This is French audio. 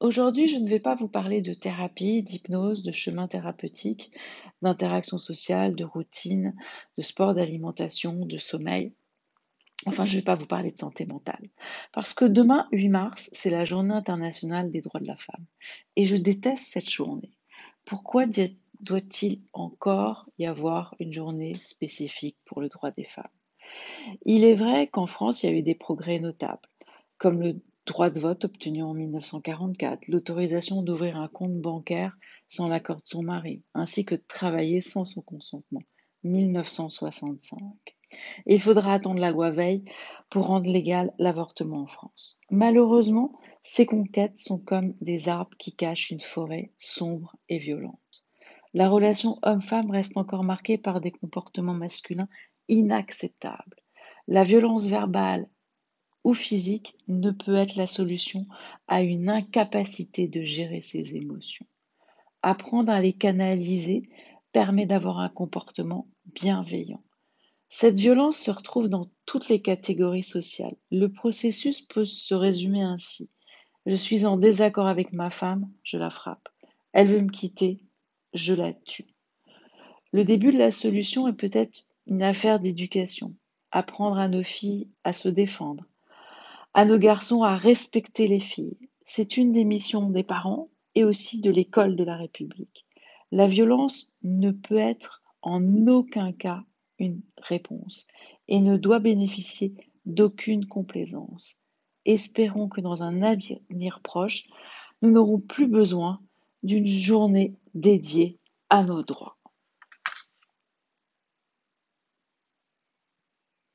Aujourd'hui, je ne vais pas vous parler de thérapie, d'hypnose, de chemin thérapeutique, d'interaction sociale, de routine, de sport, d'alimentation, de sommeil. Enfin, je ne vais pas vous parler de santé mentale. Parce que demain, 8 mars, c'est la journée internationale des droits de la femme. Et je déteste cette journée. Pourquoi doit-il encore y avoir une journée spécifique pour le droit des femmes? Il est vrai qu'en France, il y a eu des progrès notables, comme le droit de vote obtenu en 1944, l'autorisation d'ouvrir un compte bancaire sans l'accord de son mari, ainsi que de travailler sans son consentement, 1965. il faudra attendre la loi Veil pour rendre légal l'avortement en France. Malheureusement, ces conquêtes sont comme des arbres qui cachent une forêt sombre et violente. La relation homme-femme reste encore marquée par des comportements masculins inacceptables. La violence verbale ou physique ne peut être la solution à une incapacité de gérer ses émotions. Apprendre à les canaliser permet d'avoir un comportement bienveillant. Cette violence se retrouve dans toutes les catégories sociales. Le processus peut se résumer ainsi. Je suis en désaccord avec ma femme, je la frappe. Elle veut me quitter, je la tue. Le début de la solution est peut-être une affaire d'éducation. Apprendre à nos filles à se défendre, à nos garçons à respecter les filles. C'est une des missions des parents et aussi de l'école de la République. La violence ne peut être en aucun cas une réponse et ne doit bénéficier d'aucune complaisance. Espérons que dans un avenir proche, nous n'aurons plus besoin d'une journée dédiée à nos droits.